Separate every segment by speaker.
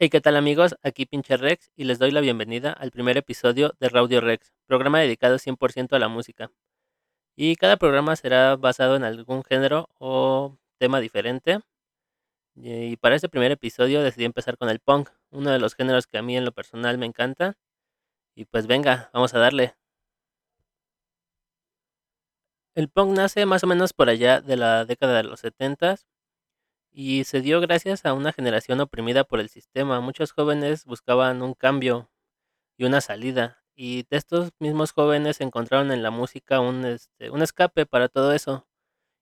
Speaker 1: Hey, ¿qué tal amigos? Aquí pinche Rex y les doy la bienvenida al primer episodio de Raudio Rex, programa dedicado 100% a la música. Y cada programa será basado en algún género o tema diferente. Y para este primer episodio decidí empezar con el punk, uno de los géneros que a mí en lo personal me encanta. Y pues venga, vamos a darle. El punk nace más o menos por allá de la década de los 70 y se dio gracias a una generación oprimida por el sistema. Muchos jóvenes buscaban un cambio y una salida, y de estos mismos jóvenes encontraron en la música un, este, un escape para todo eso.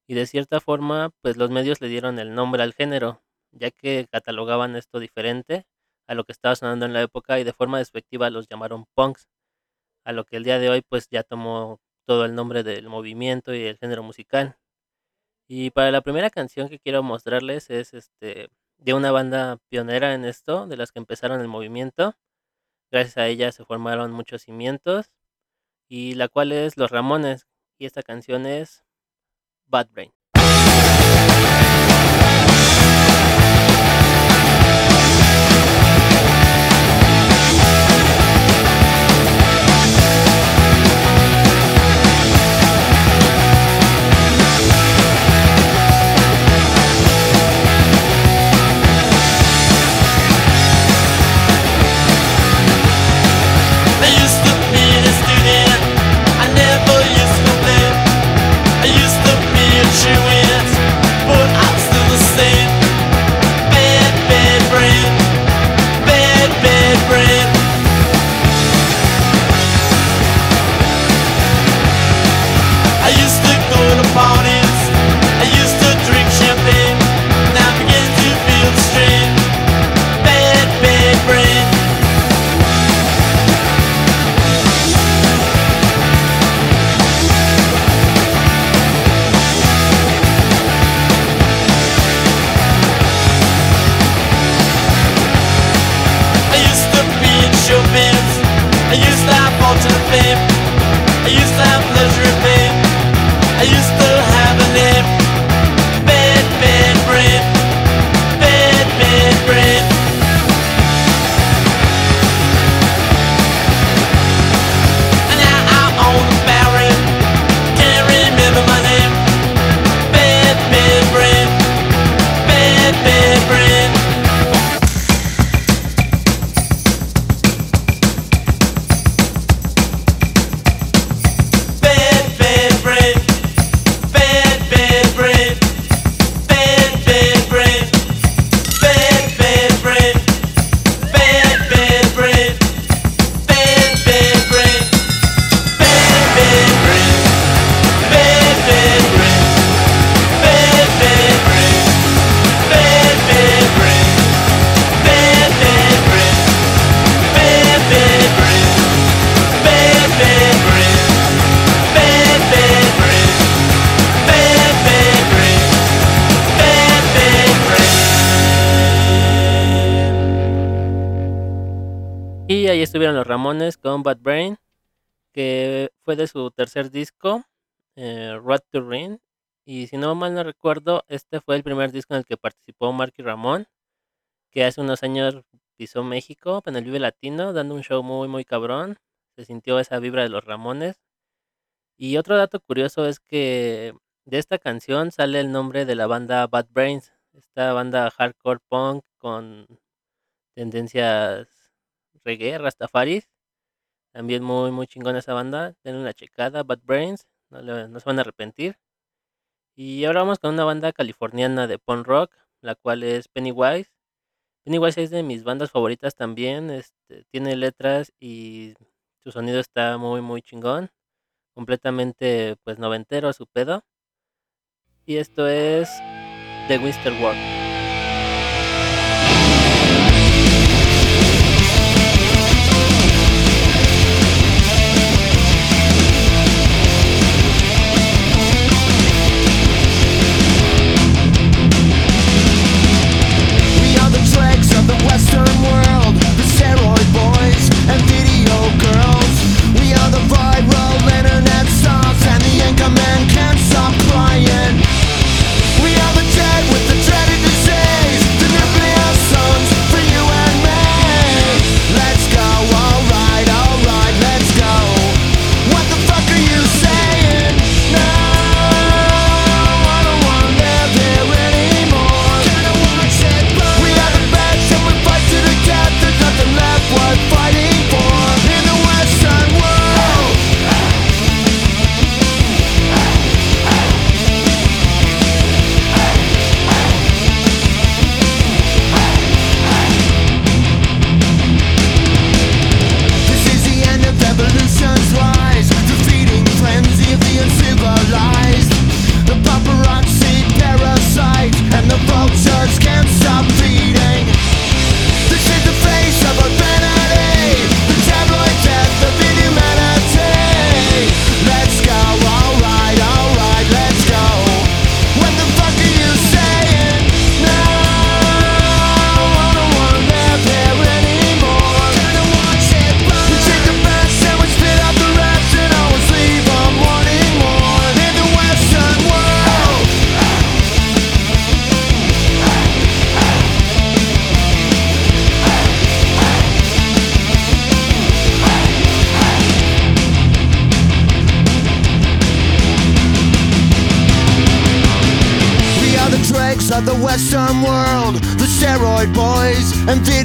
Speaker 1: Y de cierta forma, pues los medios le dieron el nombre al género, ya que catalogaban esto diferente a lo que estaba sonando en la época y de forma despectiva los llamaron punks, a lo que el día de hoy pues ya tomó todo el nombre del movimiento y el género musical. Y para la primera canción que quiero mostrarles es este de una banda pionera en esto, de las que empezaron el movimiento. Gracias a ella se formaron muchos cimientos y la cual es Los Ramones y esta canción es Bad Brain. Ramones con Bad Brain, que fue de su tercer disco, eh, to Ring. Y si no mal no recuerdo, este fue el primer disco en el que participó Marky Ramón, que hace unos años pisó México en el Vive Latino, dando un show muy, muy cabrón. Se sintió esa vibra de los Ramones. Y otro dato curioso es que de esta canción sale el nombre de la banda Bad Brains, esta banda hardcore punk con tendencias reggae, Rastafaris. También muy, muy chingona esa banda. Tienen una checada, Bad Brains. No, se van a arrepentir. Y ahora vamos con una banda californiana de punk rock, la cual es Pennywise. Pennywise es de mis bandas favoritas también. Este, tiene letras y su sonido está muy, muy chingón. Completamente, pues, noventero su pedo. Y esto es The Winter World.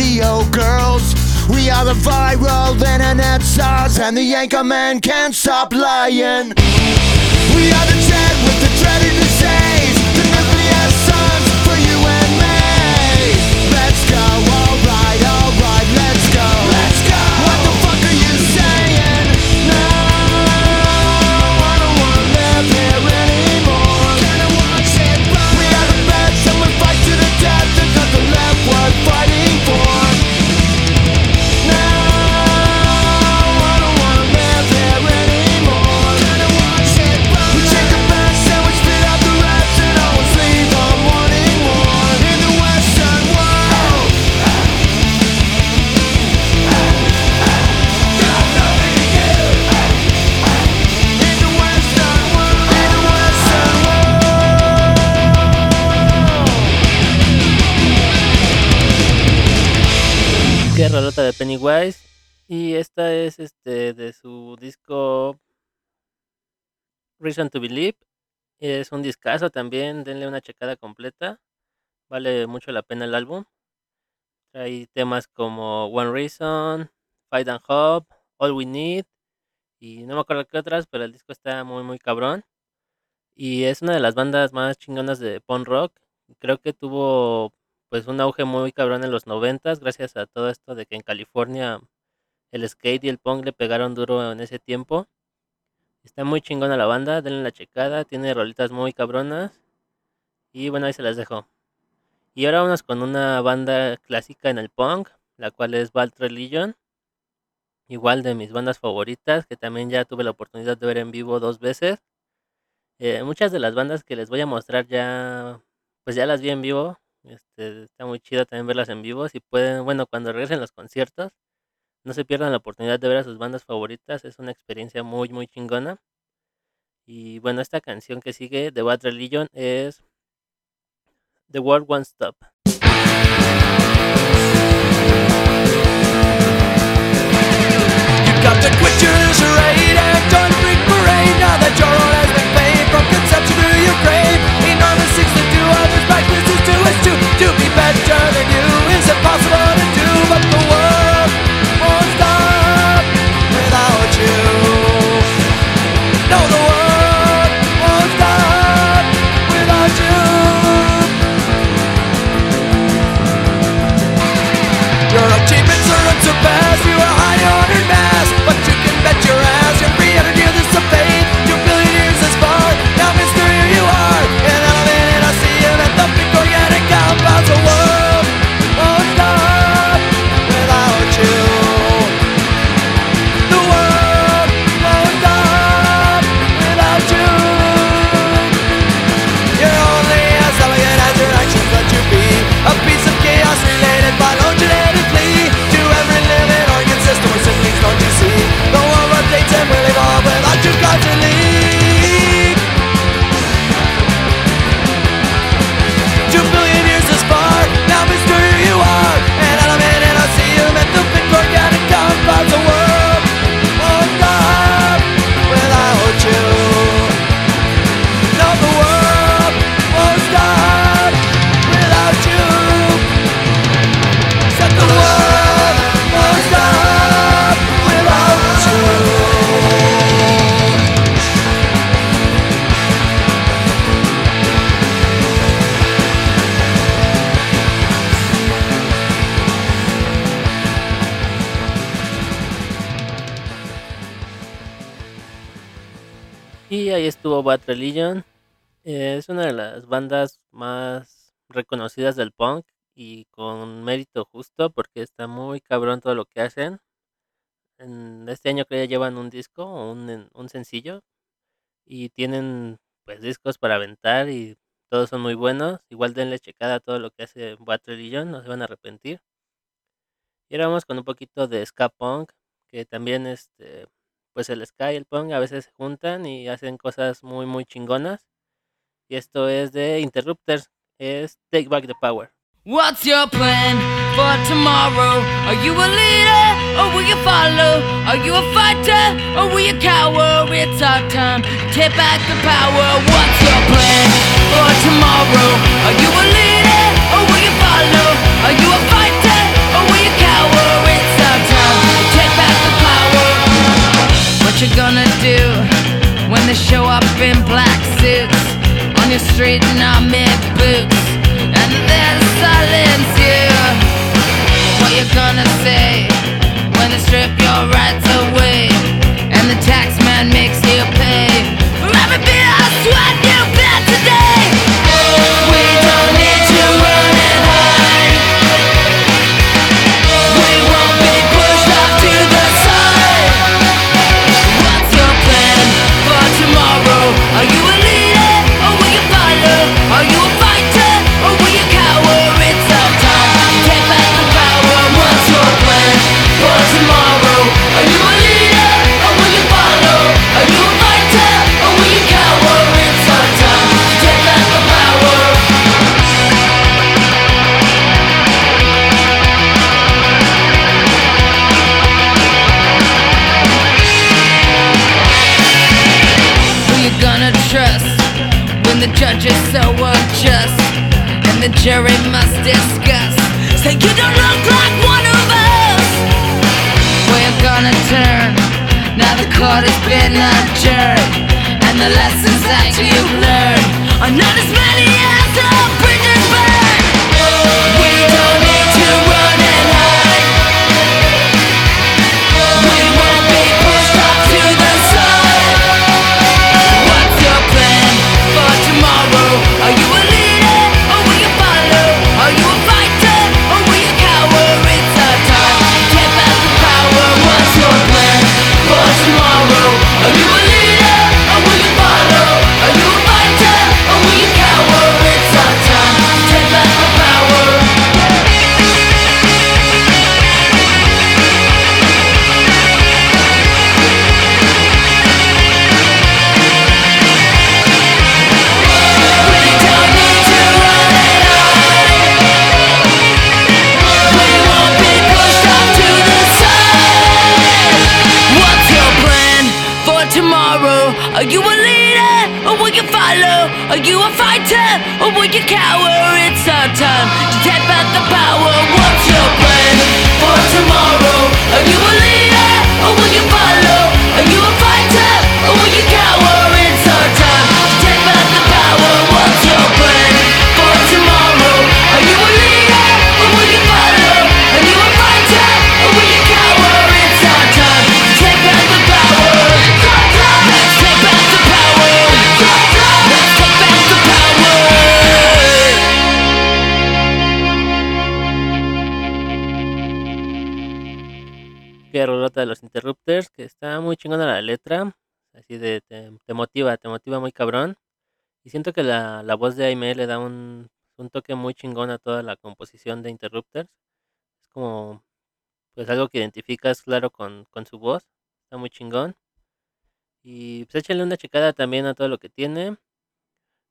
Speaker 2: Video girls. We are the viral internet stars, and the anchor man can't stop lying. We are the dead with the dreaded disease, the nuclear suns for you
Speaker 1: de Pennywise. Y esta es este de su disco Reason to Believe. Es un discazo también, denle una checada completa. Vale mucho la pena el álbum. Hay temas como One Reason, Fight and Hope, All We Need y no me acuerdo qué otras, pero el disco está muy muy cabrón. Y es una de las bandas más chingonas de punk rock. Creo que tuvo pues un auge muy cabrón en los noventas gracias a todo esto de que en California el skate y el punk le pegaron duro en ese tiempo. Está muy chingona la banda, denle la checada, tiene rolitas muy cabronas. Y bueno, ahí se las dejo. Y ahora vamos con una banda clásica en el punk, la cual es Bad Religion. Igual de mis bandas favoritas, que también ya tuve la oportunidad de ver en vivo dos veces. Eh, muchas de las bandas que les voy a mostrar ya, pues ya las vi en vivo. Este, está muy chido también verlas en vivo. Si pueden, bueno, cuando regresen los conciertos, no se pierdan la oportunidad de ver a sus bandas favoritas. Es una experiencia muy, muy chingona. Y bueno, esta canción que sigue de Bad Religion es The World Won't Stop. Estuvo Bad Religion. Eh, es una de las bandas más reconocidas del punk y con mérito justo porque está muy cabrón todo lo que hacen. En este año creo que llevan un disco un sencillo y tienen pues discos para aventar y todos son muy buenos. Igual denle checada a todo lo que hace Bad Religion, no se van a arrepentir. Y ahora vamos con un poquito de ska punk, que también este pues el ska y el punk a veces se juntan y hacen cosas muy muy chingonas. Y esto es de Interrupters, es Take Back the Power.
Speaker 3: What's your plan for tomorrow? Are you a leader or will you follow? Are you a fighter or will you cower? It's our time to take back the power. What's your plan for tomorrow? Are you a leader? you gonna do when they show up in black suits on your street in mid boots and then silence you? What you gonna say when they strip your rights away and the taxman makes you pay for every bit of sweat?
Speaker 1: Que rolota de los Interrupters, que está muy chingona la letra, así de te, te motiva, te motiva muy cabrón. Y siento que la, la voz de Aime le da un, un toque muy chingón a toda la composición de Interrupters. Es como, pues algo que identificas claro con, con su voz, está muy chingón. Y pues échenle una checada también a todo lo que tiene.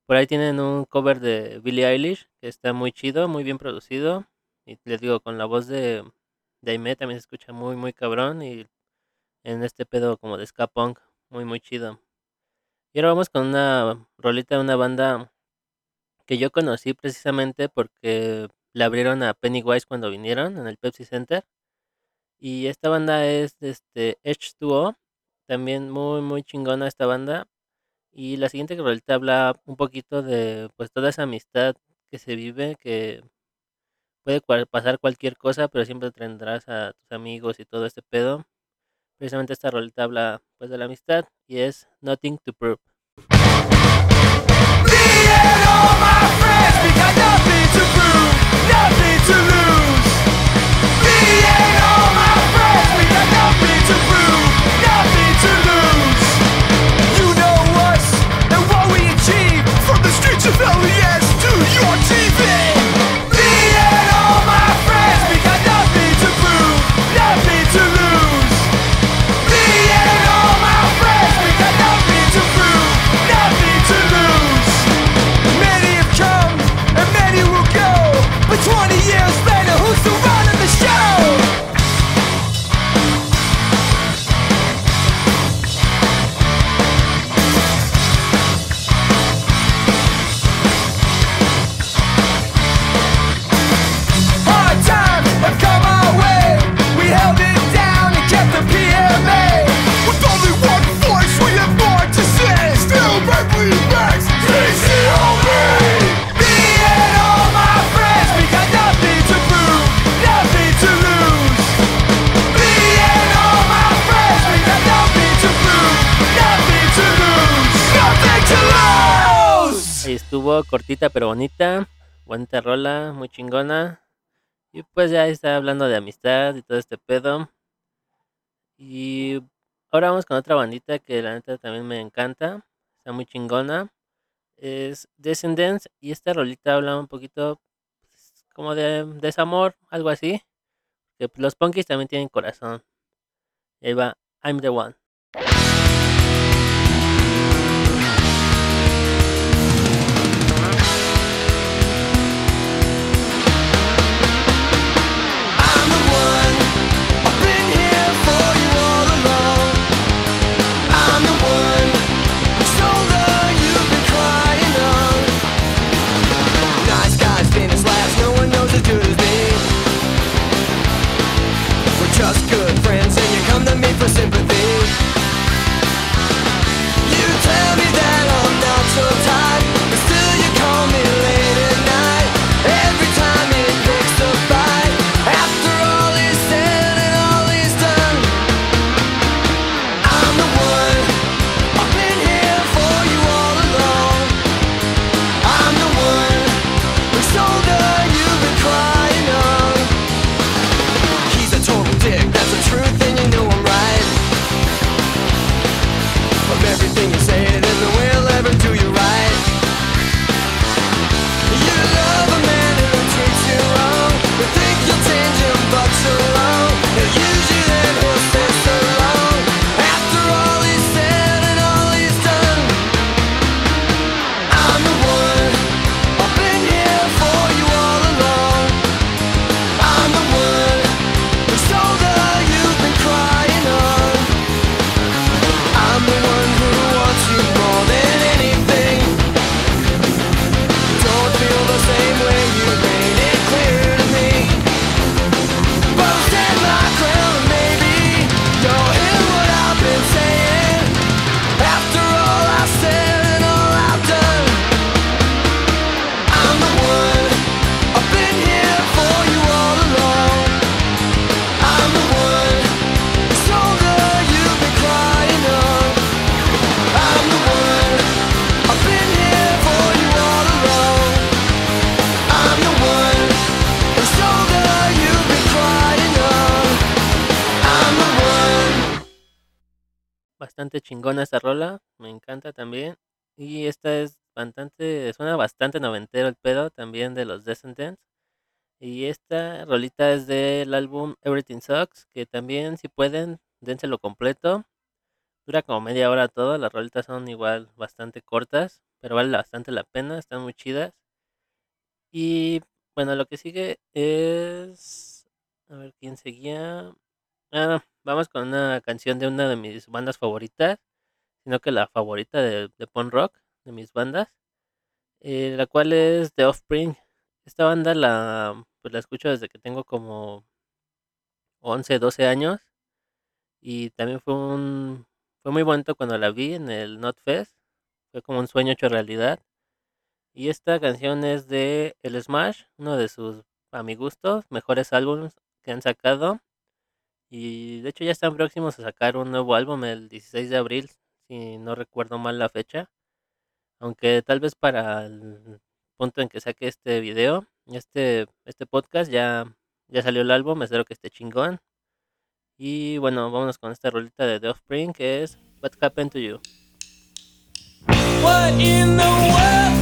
Speaker 1: Por ahí tienen un cover de Billie Eilish, que está muy chido, muy bien producido. Y les digo, con la voz de, de Aimee también se escucha muy, muy cabrón. Y en este pedo como de ska punk, muy, muy chido. Y ahora vamos con una rolita de una banda que yo conocí precisamente porque le abrieron a Pennywise cuando vinieron en el Pepsi Center. Y esta banda es este H2O, también muy, muy chingona esta banda. Y la siguiente rolita habla un poquito de pues toda esa amistad que se vive, que puede cual- pasar cualquier cosa, pero siempre tendrás a tus amigos y todo este pedo. Precisamente esta rolita habla pues de la amistad y es Nothing to Prove. Estuvo cortita pero bonita. Bonita rola, muy chingona. Y pues ya está hablando de amistad y todo este pedo. Y ahora vamos con otra bandita que la neta también me encanta. Está muy chingona. Es Descendants. Y esta rolita habla un poquito pues, como de desamor, algo así. Que los punkies también tienen corazón. Y ahí va,
Speaker 4: I'm the one.
Speaker 1: Chingona esta rola, me encanta también. Y esta es bastante, suena bastante noventero el pedo también de los Descendants. Y esta rolita es del álbum Everything Sucks, que también si pueden, dénselo completo. Dura como media hora todo, las rolitas son igual bastante cortas, pero vale bastante la pena, están muy chidas. Y bueno, lo que sigue es... A ver quién seguía. Ah, vamos con una canción de una de mis bandas favoritas, sino que la favorita de, de punk rock de mis bandas, eh, la cual es The Offspring. Esta banda la, pues la escucho desde que tengo como 11, 12 años y también fue un fue muy bonito cuando la vi en el Notfest. Fue como un sueño hecho realidad. Y esta canción es de El Smash, uno de sus, a mi gusto, mejores álbumes que han sacado. Y de hecho ya están próximos a sacar un nuevo álbum el 16 de abril, si no recuerdo mal la fecha. Aunque tal vez para el punto en que saque este video, este, este podcast, ya, ya salió el álbum, espero que esté chingón. Y bueno, vámonos con esta rolita de The Offspring que es What Happened to You.
Speaker 4: What in the world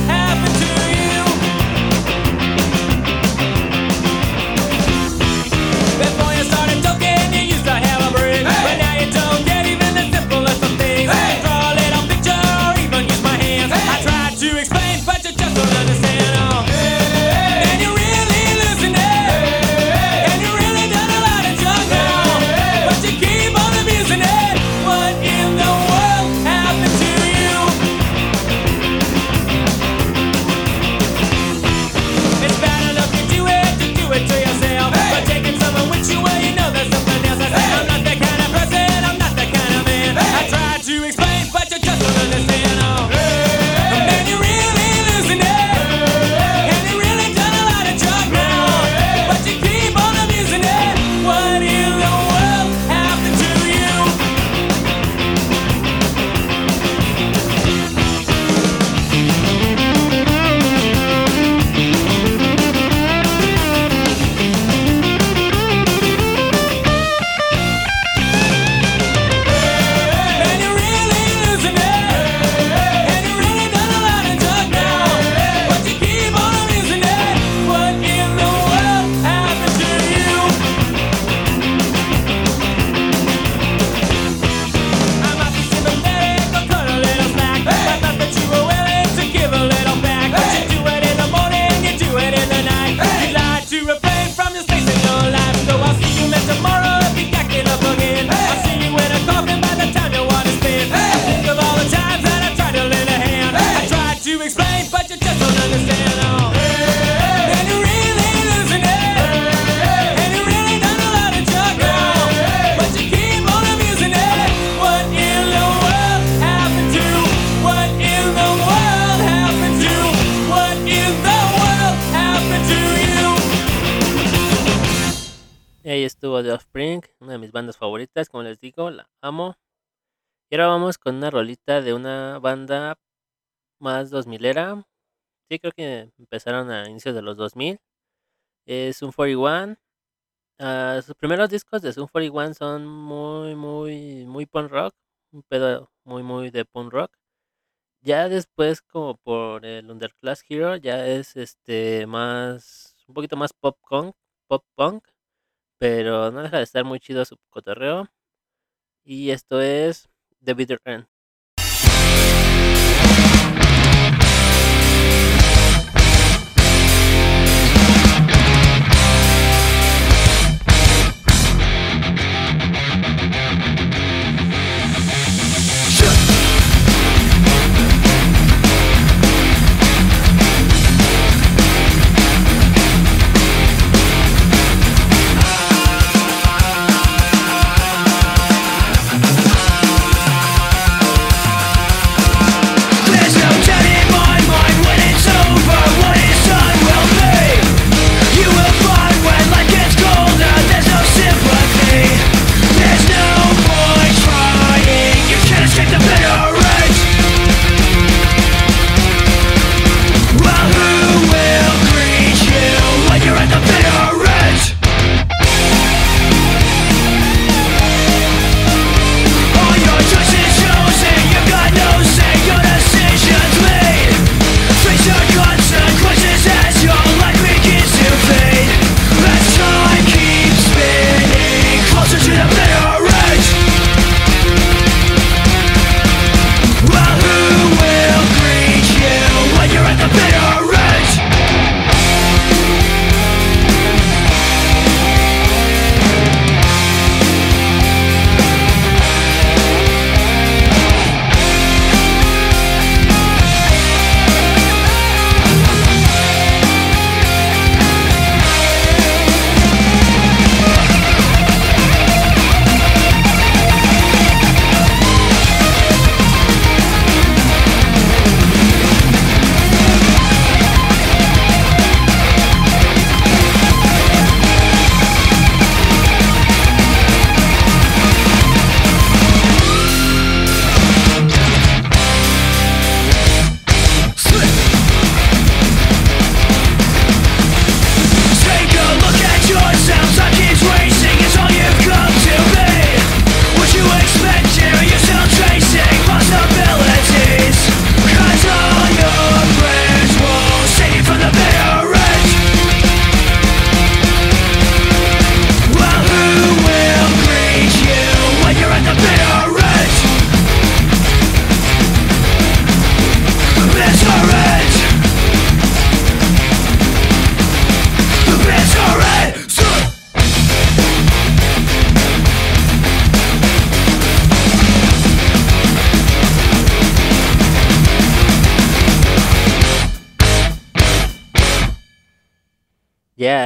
Speaker 1: bandas favoritas, como les digo, la amo. Y ahora vamos con una rolita de una banda más 2000 era. Sí, creo que empezaron a inicios de los 2000. Es un 41. Ah, sus primeros discos de Zoom 41 son muy, muy, muy punk rock. Un pedo muy, muy de punk rock. Ya después, como por el Underclass Hero, ya es este más, un poquito más pop punk, pop punk, pero no deja de estar muy chido su cotorreo. Y esto es The Bitter End.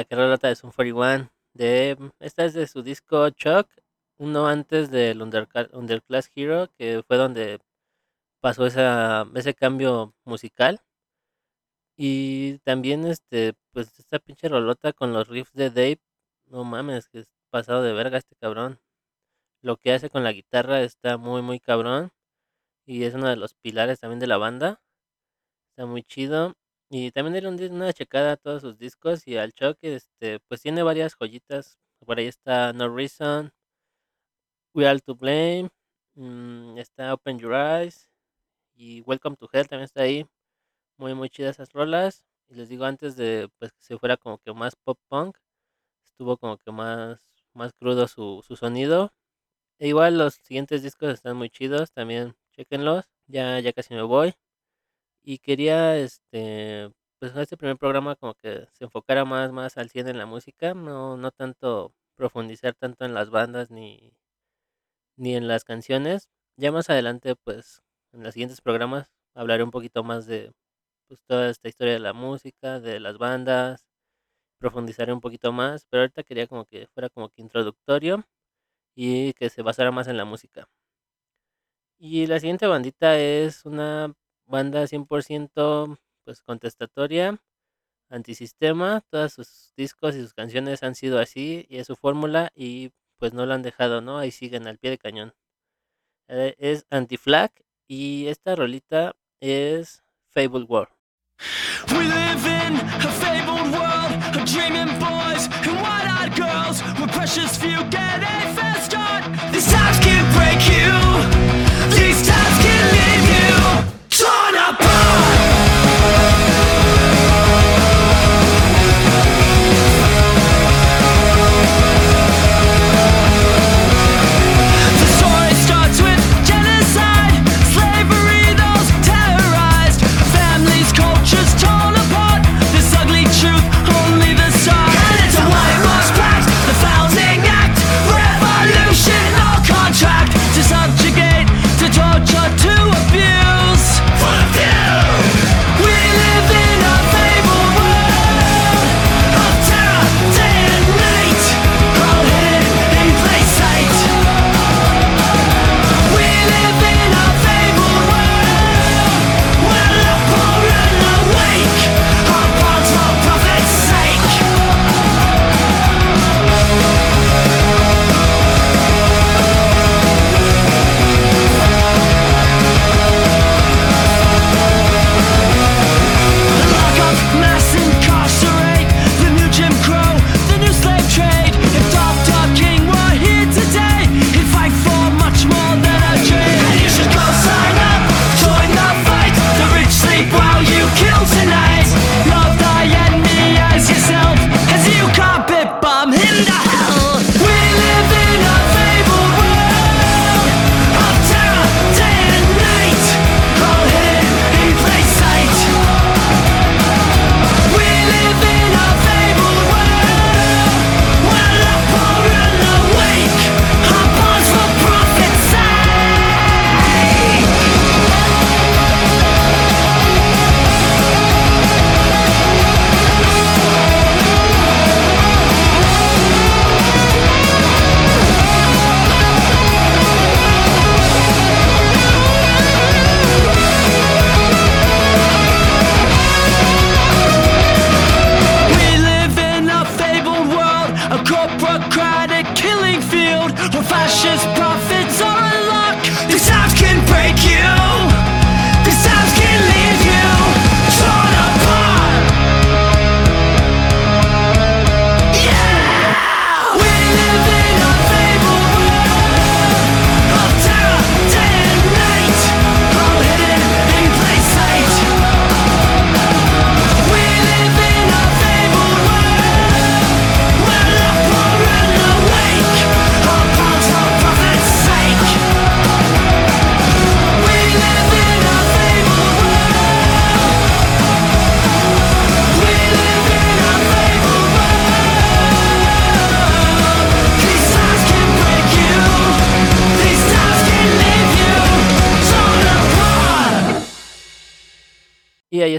Speaker 1: Que rolota de Zoom 41. De, esta es de su disco Chuck, uno antes del Underclass Hero, que fue donde pasó ese cambio musical. Y también este, pues esta pinche rolota con los riffs de Dave, no mames, que es pasado de verga este cabrón. Lo que hace con la guitarra está muy muy cabrón. Y es uno de los pilares también de la banda. Está muy chido. Y también era un dis- una checada a todos sus discos y al choque, este, pues tiene varias joyitas. Por ahí está No Reason, We Are to Blame, mm, está Open Your Eyes y Welcome to Hell también está ahí. Muy muy chidas esas rolas. Y les digo antes de pues que se fuera como que más pop punk, estuvo como que más más crudo su, su sonido. E igual los siguientes discos están muy chidos, también chequenlos. Ya ya casi me voy. Y quería, este, pues este primer programa como que se enfocara más, más al 100 en la música, no, no tanto profundizar tanto en las bandas ni, ni en las canciones. Ya más adelante, pues, en los siguientes programas hablaré un poquito más de pues, toda esta historia de la música, de las bandas, profundizaré un poquito más, pero ahorita quería como que fuera como que introductorio y que se basara más en la música. Y la siguiente bandita es una banda 100% pues contestatoria antisistema, todos sus discos y sus canciones han sido así y es su fórmula y pues no lo han dejado, ¿no? Ahí siguen al pie de cañón. Eh, es Anti-Flag y esta rolita es Fable World.
Speaker 5: We live in a fabled world of dreaming boys and wide-eyed girls where precious few get a fair start. These times can break you.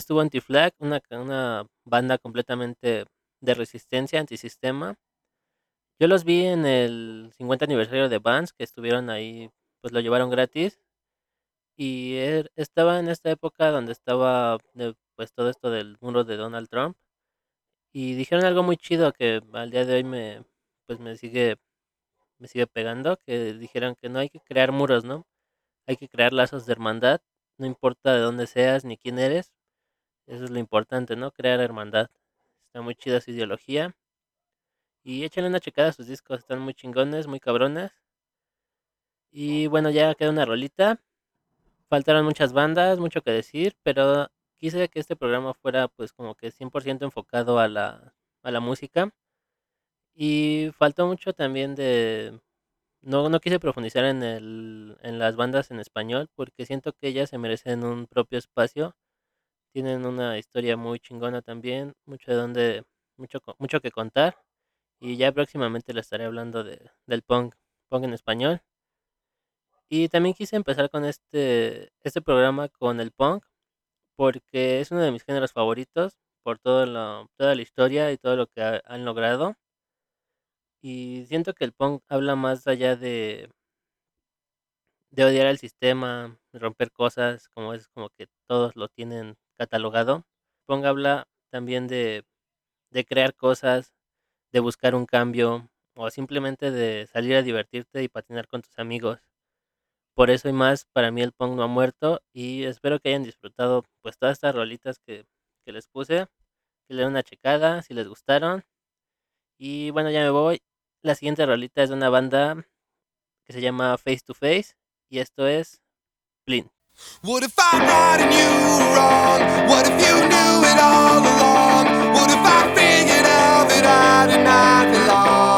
Speaker 1: Estuvo Anti-Flag, una, una banda completamente de resistencia, antisistema. Yo los vi en el 50 aniversario de Vans, que estuvieron ahí, pues lo llevaron gratis. Y er- estaba en esta época donde estaba de- pues todo esto del muro de Donald Trump. Y dijeron algo muy chido que al día de hoy me, pues me sigue, me sigue pegando, que dijeron que no hay que crear muros, ¿no? Hay que crear lazos de hermandad, no importa de dónde seas ni quién eres. Eso es lo importante, ¿no? Crear hermandad. Está muy chida su ideología. Y échenle una checada a sus discos, están muy chingones, muy cabrones. Y bueno, ya queda una rolita. Faltaron muchas bandas, mucho que decir, pero quise que este programa fuera pues como que 100% enfocado a la, a la música. Y faltó mucho también de... No, no quise profundizar en, el, en las bandas en español porque siento que ellas se merecen un propio espacio. Tienen una historia muy chingona también, mucho de donde, mucho, mucho que contar. Y ya próximamente les estaré hablando de, del punk, punk en español. Y también quise empezar con este, este programa con el punk, porque es uno de mis géneros favoritos, por todo lo, toda la historia y todo lo que ha- han logrado. Y siento que el punk habla más allá de, de odiar al sistema, romper cosas, como es como que todos lo tienen catalogado. Punk habla también de, de crear cosas, de buscar un cambio o simplemente de salir a divertirte y patinar con tus amigos. Por eso y más, para mí el punk no ha muerto y espero que hayan disfrutado pues todas estas rolitas que, que les puse, que le den una checada si les gustaron. Y bueno, ya me voy. La siguiente rolita es de una banda que se llama Face to Face y esto es Blink.
Speaker 6: What if I'm right and you wrong? What if you knew it all along? What if I figured out that I did not belong?